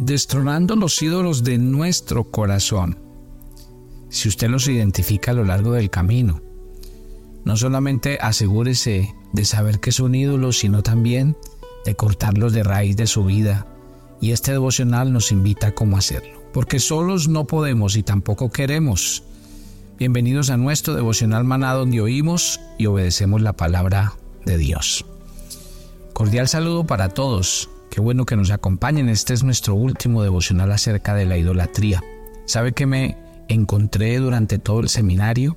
destronando los ídolos de nuestro corazón. Si usted los identifica a lo largo del camino, no solamente asegúrese de saber que son ídolos, sino también de cortarlos de raíz de su vida. Y este devocional nos invita a cómo hacerlo, porque solos no podemos y tampoco queremos. Bienvenidos a nuestro devocional maná donde oímos y obedecemos la palabra de Dios. Cordial saludo para todos. Qué bueno que nos acompañen. Este es nuestro último devocional acerca de la idolatría. ¿Sabe que me encontré durante todo el seminario?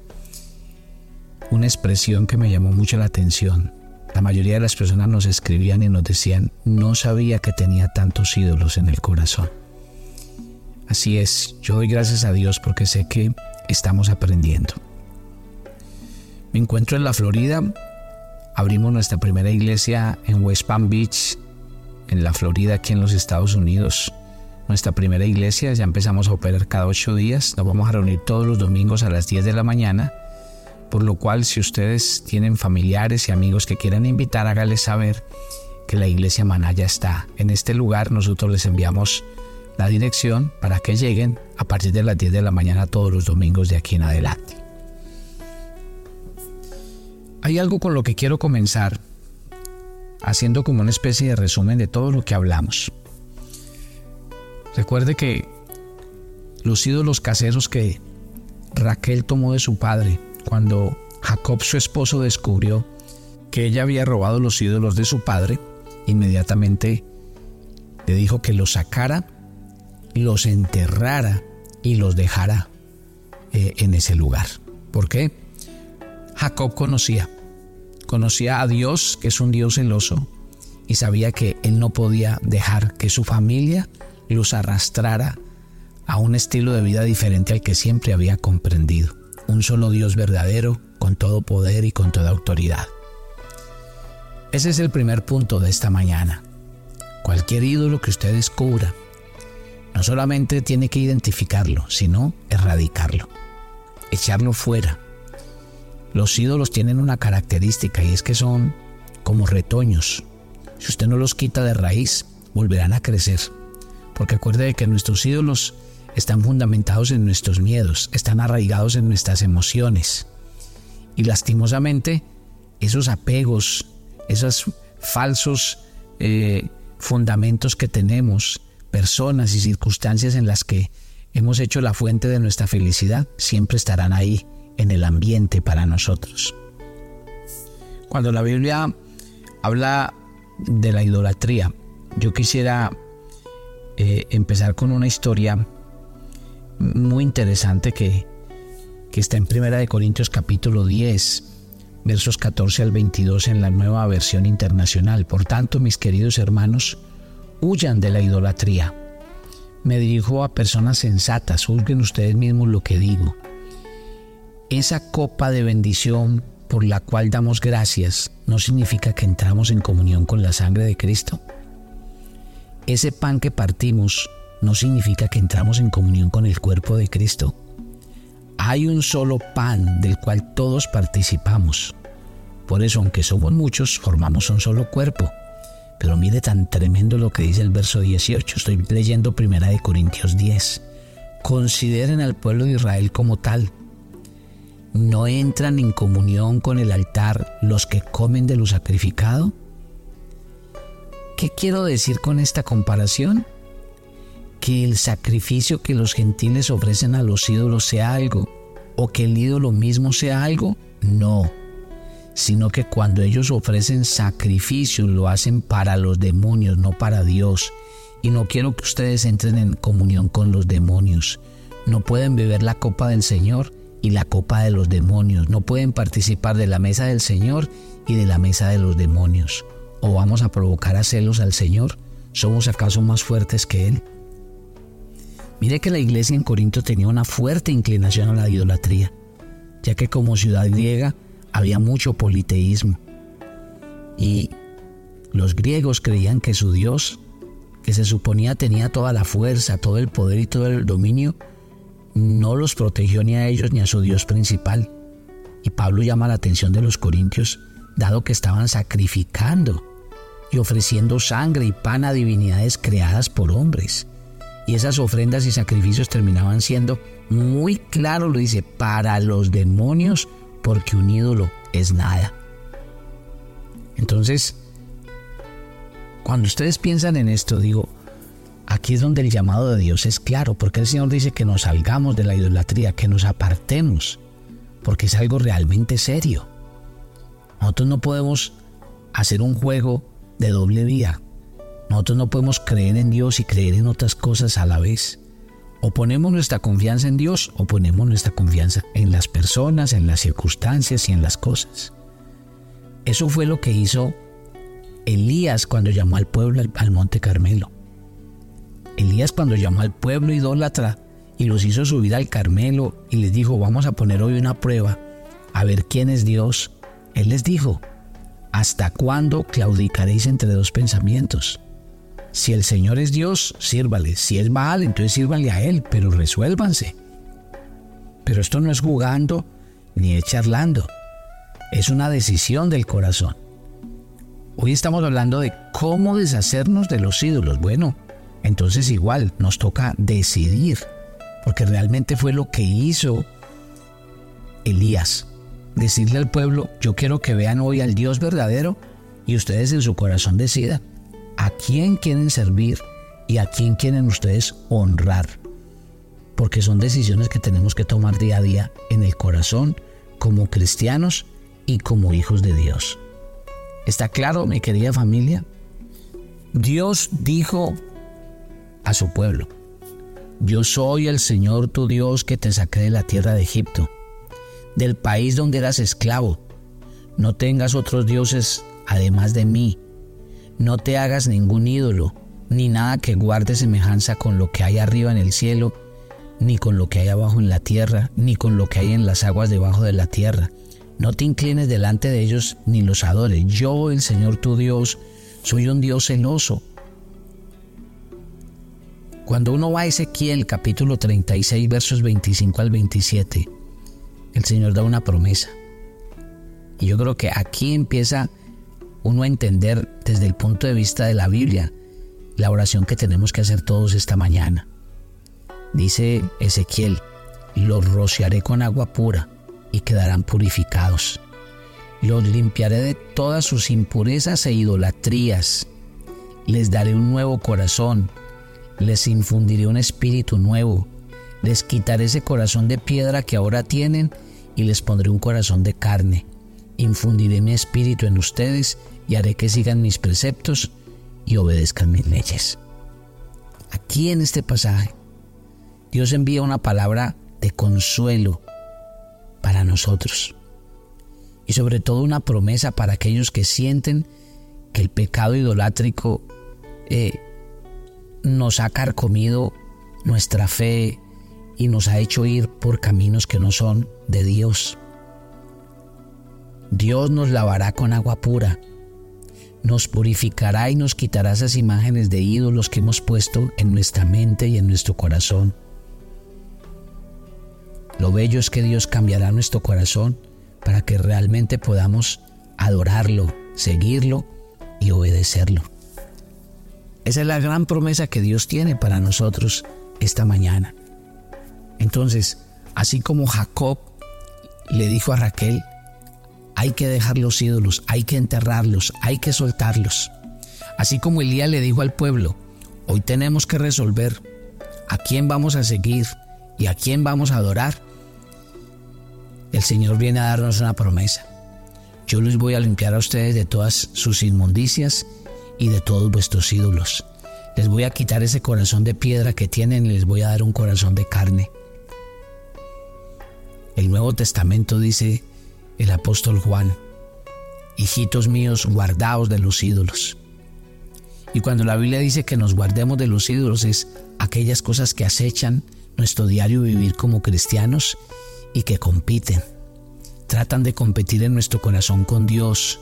Una expresión que me llamó mucho la atención. La mayoría de las personas nos escribían y nos decían, no sabía que tenía tantos ídolos en el corazón. Así es, yo doy gracias a Dios porque sé que estamos aprendiendo. Me encuentro en la Florida. Abrimos nuestra primera iglesia en West Palm Beach, en la Florida, aquí en los Estados Unidos. Nuestra primera iglesia, ya empezamos a operar cada ocho días. Nos vamos a reunir todos los domingos a las 10 de la mañana. Por lo cual, si ustedes tienen familiares y amigos que quieran invitar, háganles saber que la iglesia Manaya está en este lugar. Nosotros les enviamos la dirección para que lleguen a partir de las 10 de la mañana todos los domingos de aquí en adelante. Hay algo con lo que quiero comenzar haciendo como una especie de resumen de todo lo que hablamos. Recuerde que los ídolos caseros que Raquel tomó de su padre cuando Jacob su esposo descubrió que ella había robado los ídolos de su padre, inmediatamente le dijo que los sacara, los enterrara y los dejara eh, en ese lugar. ¿Por qué? Jacob conocía Conocía a Dios, que es un Dios celoso, y sabía que él no podía dejar que su familia los arrastrara a un estilo de vida diferente al que siempre había comprendido. Un solo Dios verdadero, con todo poder y con toda autoridad. Ese es el primer punto de esta mañana. Cualquier ídolo que usted descubra, no solamente tiene que identificarlo, sino erradicarlo, echarlo fuera, los ídolos tienen una característica y es que son como retoños. Si usted no los quita de raíz, volverán a crecer. Porque acuerde de que nuestros ídolos están fundamentados en nuestros miedos, están arraigados en nuestras emociones. Y lastimosamente, esos apegos, esos falsos eh, fundamentos que tenemos, personas y circunstancias en las que hemos hecho la fuente de nuestra felicidad, siempre estarán ahí en el ambiente para nosotros. Cuando la Biblia habla de la idolatría, yo quisiera eh, empezar con una historia muy interesante que, que está en Primera de Corintios capítulo 10, versos 14 al 22 en la nueva versión internacional. Por tanto, mis queridos hermanos, huyan de la idolatría. Me dirijo a personas sensatas, juzguen ustedes mismos lo que digo esa copa de bendición por la cual damos gracias no significa que entramos en comunión con la sangre de Cristo. Ese pan que partimos no significa que entramos en comunión con el cuerpo de Cristo. Hay un solo pan del cual todos participamos. Por eso, aunque somos muchos, formamos un solo cuerpo. Pero mire tan tremendo lo que dice el verso 18. Estoy leyendo primera de Corintios 10. Consideren al pueblo de Israel como tal ¿no entran en comunión con el altar los que comen de lo sacrificado? ¿Qué quiero decir con esta comparación? Que el sacrificio que los gentiles ofrecen a los ídolos sea algo, o que el ídolo mismo sea algo, no, sino que cuando ellos ofrecen sacrificio lo hacen para los demonios, no para Dios. Y no quiero que ustedes entren en comunión con los demonios. No pueden beber la copa del Señor y la copa de los demonios. No pueden participar de la mesa del Señor y de la mesa de los demonios. ¿O vamos a provocar a celos al Señor? ¿Somos acaso más fuertes que Él? Mire que la iglesia en Corinto tenía una fuerte inclinación a la idolatría, ya que como ciudad griega había mucho politeísmo. Y los griegos creían que su Dios, que se suponía tenía toda la fuerza, todo el poder y todo el dominio, no los protegió ni a ellos ni a su Dios principal. Y Pablo llama la atención de los corintios, dado que estaban sacrificando y ofreciendo sangre y pan a divinidades creadas por hombres. Y esas ofrendas y sacrificios terminaban siendo muy claro, lo dice, para los demonios, porque un ídolo es nada. Entonces, cuando ustedes piensan en esto, digo, aquí es donde el llamado de Dios es claro, porque el Señor dice que nos salgamos de la idolatría, que nos apartemos, porque es algo realmente serio. Nosotros no podemos hacer un juego de doble vía. Nosotros no podemos creer en Dios y creer en otras cosas a la vez. O ponemos nuestra confianza en Dios o ponemos nuestra confianza en las personas, en las circunstancias y en las cosas. Eso fue lo que hizo Elías cuando llamó al pueblo al, monte Carmelo. Elías cuando llamó al pueblo idólatra y los hizo subir al Carmelo y les dijo, vamos a poner hoy una prueba, a ver quién es Dios. Él les dijo, ¿hasta cuándo claudicaréis entre dos pensamientos? Si el Señor es Dios, sírvale. Si es mal, entonces sírvanle a Él, pero resuélvanse. Pero esto no es jugando ni es charlando. Es una decisión del corazón. Hoy estamos hablando de cómo deshacernos de los ídolos. Bueno, entonces igual nos toca decidir, porque realmente fue lo que hizo Elías. Decirle al pueblo, yo quiero que vean hoy al Dios verdadero y ustedes en su corazón decidan a quién quieren servir y a quién quieren ustedes honrar. Porque son decisiones que tenemos que tomar día a día en el corazón como cristianos y como hijos de Dios. ¿Está claro, mi querida familia? Dios dijo a su pueblo, yo soy el Señor tu Dios que te saqué de la tierra de Egipto, del país donde eras esclavo. No tengas otros dioses además de mí. No te hagas ningún ídolo, ni nada que guarde semejanza con lo que hay arriba en el cielo, ni con lo que hay abajo en la tierra, ni con lo que hay en las aguas debajo de la tierra no te inclines delante de ellos ni los adores. Yo, el Señor tu Dios, soy un Dios celoso. Cuando uno va a Ezequiel capítulo 36 versos 25 al 27, el Señor da una promesa. Y yo creo que aquí empieza uno a entender desde el punto de vista de la Biblia la oración que tenemos que hacer todos esta mañana. Dice Ezequiel, los rociaré con agua pura y quedarán purificados. Los limpiaré de todas sus impurezas e idolatrías. Les daré un nuevo corazón. Les infundiré un espíritu nuevo. Les quitaré ese corazón de piedra que ahora tienen y les pondré un corazón de carne. Infundiré mi espíritu en ustedes y haré que sigan mis preceptos y obedezcan mis leyes. Aquí en este pasaje, Dios envía una palabra de consuelo para nosotros. Y sobre todo una promesa para aquellos que sienten que el pecado idolátrico eh, nos ha carcomido nuestra fe y nos ha hecho ir por caminos que no son de Dios. Dios nos lavará con agua pura, nos purificará y nos quitará esas imágenes de ídolos que hemos puesto en nuestra mente y en nuestro corazón. Lo bello es que Dios cambiará nuestro corazón para que realmente podamos adorarlo, seguirlo y obedecerlo. Esa es la gran promesa que Dios tiene para nosotros esta mañana. Entonces, así como Jacob le dijo a Raquel, hay que dejar los ídolos, hay que enterrarlos, hay que soltarlos. Así como Elías le dijo al pueblo, hoy tenemos que resolver a quién vamos a seguir y a quién vamos a adorar el Señor viene a darnos una promesa. Yo les voy a limpiar a ustedes de todas sus inmundicias y de todos vuestros ídolos. Les voy a quitar ese corazón de piedra que tienen y les voy a dar un corazón de carne. El Nuevo Testamento dice el apóstol Juan, hijitos míos, guardaos de los ídolos. Y cuando la Biblia dice que nos guardemos de los ídolos es aquellas cosas que acechan nuestro diario vivir como cristianos y que compiten. Tratan de competir en nuestro corazón con Dios.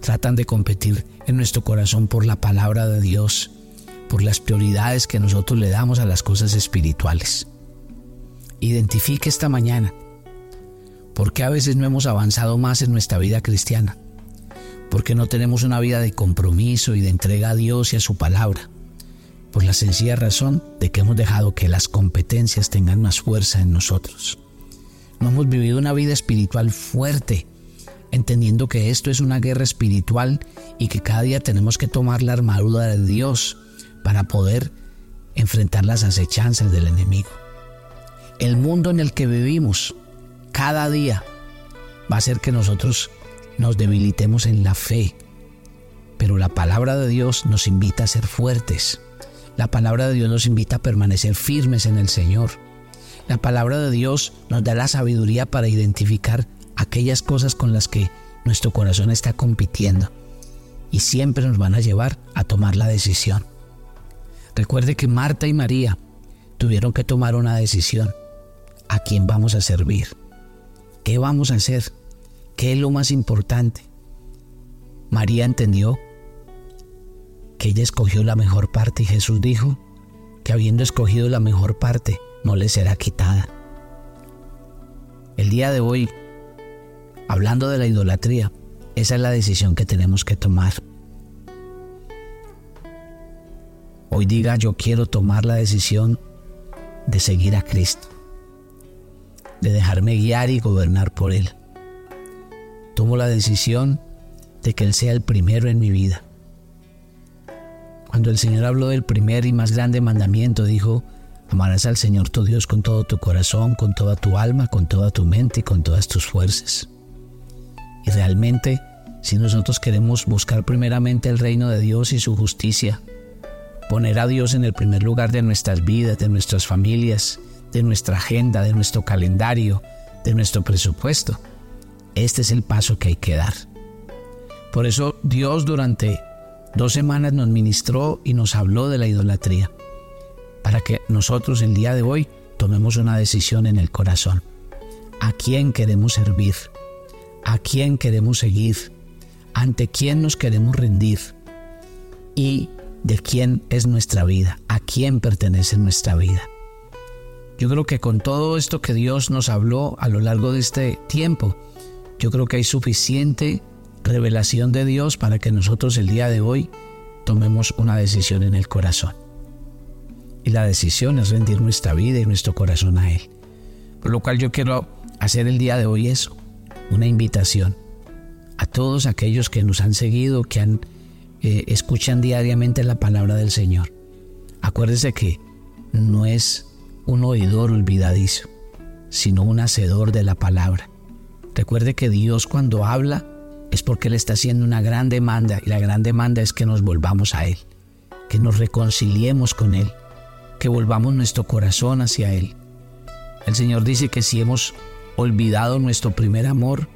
Tratan de competir en nuestro corazón por la palabra de Dios, por las prioridades que nosotros le damos a las cosas espirituales. Identifique esta mañana por qué a veces no hemos avanzado más en nuestra vida cristiana, porque no tenemos una vida de compromiso y de entrega a Dios y a su palabra, por la sencilla razón de que hemos dejado que las competencias tengan más fuerza en nosotros. No hemos vivido una vida espiritual fuerte, entendiendo que esto es una guerra espiritual y que cada día tenemos que tomar la armadura de Dios para poder enfrentar las acechanzas del enemigo. El mundo en el que vivimos cada día va a hacer que nosotros nos debilitemos en la fe, pero la palabra de Dios nos invita a ser fuertes. La palabra de Dios nos invita a permanecer firmes en el Señor. La palabra de Dios nos da la sabiduría para identificar aquellas cosas con las que nuestro corazón está compitiendo y siempre nos van a llevar a tomar la decisión. Recuerde que Marta y María tuvieron que tomar una decisión. ¿A quién vamos a servir? ¿Qué vamos a hacer? ¿Qué es lo más importante? María entendió que ella escogió la mejor parte y Jesús dijo que habiendo escogido la mejor parte no le será quitada. El día de hoy Hablando de la idolatría, esa es la decisión que tenemos que tomar. Hoy diga yo quiero tomar la decisión de seguir a Cristo, de dejarme guiar y gobernar por Él. Tomo la decisión de que Él sea el primero en mi vida. Cuando el Señor habló del primer y más grande mandamiento, dijo, amarás al Señor tu Dios con todo tu corazón, con toda tu alma, con toda tu mente y con todas tus fuerzas. Y realmente, si nosotros queremos buscar primeramente el reino de Dios y su justicia, poner a Dios en el primer lugar de nuestras vidas, de nuestras familias, de nuestra agenda, de nuestro calendario, de nuestro presupuesto, este es el paso que hay que dar. Por eso Dios durante dos semanas nos ministró y nos habló de la idolatría, para que nosotros el día de hoy tomemos una decisión en el corazón. ¿A quién queremos servir? A quién queremos seguir, ante quién nos queremos rendir y de quién es nuestra vida, a quién pertenece nuestra vida. Yo creo que con todo esto que Dios nos habló a lo largo de este tiempo, yo creo que hay suficiente revelación de Dios para que nosotros el día de hoy tomemos una decisión en el corazón. Y la decisión es rendir nuestra vida y nuestro corazón a Él. Por lo cual yo quiero hacer el día de hoy eso, una invitación a todos aquellos que nos han seguido, que han, eh, escuchan diariamente la palabra del Señor. Acuérdese que no es un oidor olvidadizo, sino un hacedor de la palabra. Recuerde que Dios cuando habla es porque Él está haciendo una gran demanda y la gran demanda es que nos volvamos a Él, que nos reconciliemos con Él, que volvamos nuestro corazón hacia Él. El Señor dice que si hemos olvidado nuestro primer amor,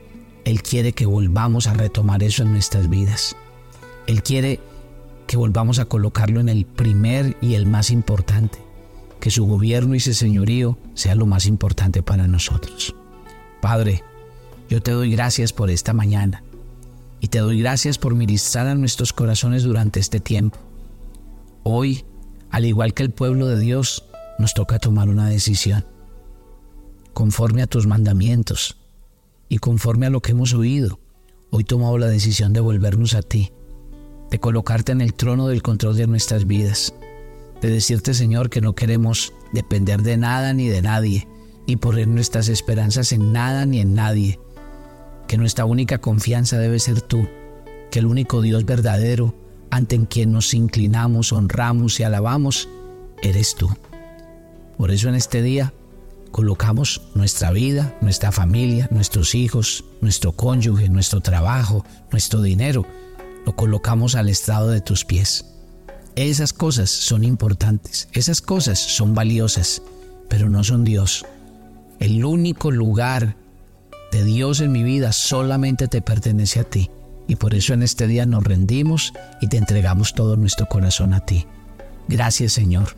Él quiere que volvamos a retomar eso en nuestras vidas. Él quiere que volvamos a colocarlo en el primer y el más importante, que su gobierno y su señorío sea lo más importante para nosotros. Padre, yo te doy gracias por esta mañana y te doy gracias por ministrar a nuestros corazones durante este tiempo. Hoy, al igual que el pueblo de Dios, nos toca tomar una decisión conforme a tus mandamientos y conforme a lo que hemos oído. Hoy tomamos la decisión de volvernos a ti, de colocarte en el trono del control de nuestras vidas, de decirte Señor que no queremos depender de nada ni de nadie, ni poner nuestras esperanzas en nada ni en nadie, que nuestra única confianza debe ser tú, que el único Dios verdadero ante quien nos inclinamos, honramos y alabamos, eres tú. Por eso en este día colocamos nuestra vida, nuestra familia, nuestros hijos, nuestro cónyuge, nuestro trabajo, nuestro dinero, lo colocamos al estado de tus pies. Esas cosas son importantes, esas cosas son valiosas, pero no son Dios. El único lugar de Dios en mi vida solamente te pertenece a ti. Y por eso en este día nos rendimos y te entregamos todo nuestro corazón a ti. Gracias Señor.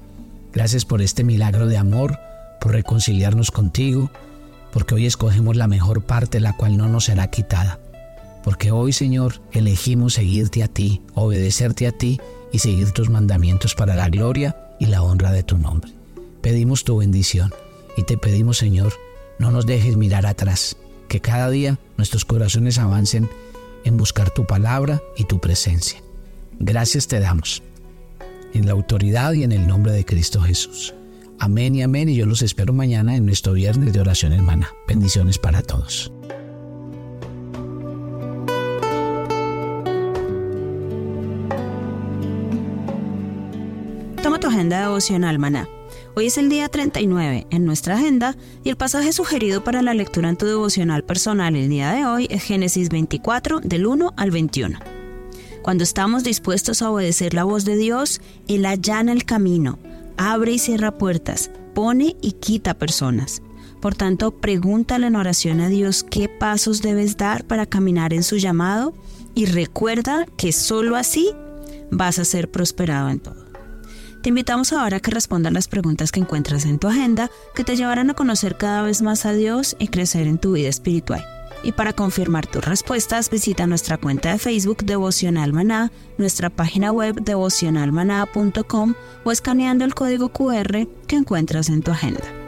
Gracias por este milagro de amor por reconciliarnos contigo, porque hoy escogemos la mejor parte, la cual no nos será quitada. Porque hoy, Señor, elegimos seguirte a ti, obedecerte a ti y seguir tus mandamientos para la gloria y la honra de tu nombre. Pedimos tu bendición y te pedimos, Señor, no nos dejes mirar atrás, que cada día nuestros corazones avancen en buscar tu palabra y tu presencia. Gracias te damos. en la autoridad y en el nombre de Cristo Jesús. Amén y amén y yo los espero mañana en nuestro viernes de oración hermana. Bendiciones para todos. Toma tu agenda devocional, maná. Hoy es el día 39 en nuestra agenda y el pasaje sugerido para la lectura en tu devocional personal el día de hoy es Génesis 24 del 1 al 21. Cuando estamos dispuestos a obedecer la voz de Dios, Él allana el camino, abre y cierra puertas, pone y quita personas. Por tanto, pregúntale en oración a Dios qué pasos debes dar para caminar en su llamado y recuerda que solo así vas a ser prosperado en todo. Te invitamos ahora a que respondas las preguntas que encuentras en tu agenda que te llevarán a conocer cada vez más a Dios y crecer en tu vida espiritual. Y para confirmar tus respuestas, visita nuestra cuenta de Facebook Devocional Maná, nuestra página web devocionalmaná.com o escaneando el código QR que encuentras en tu agenda.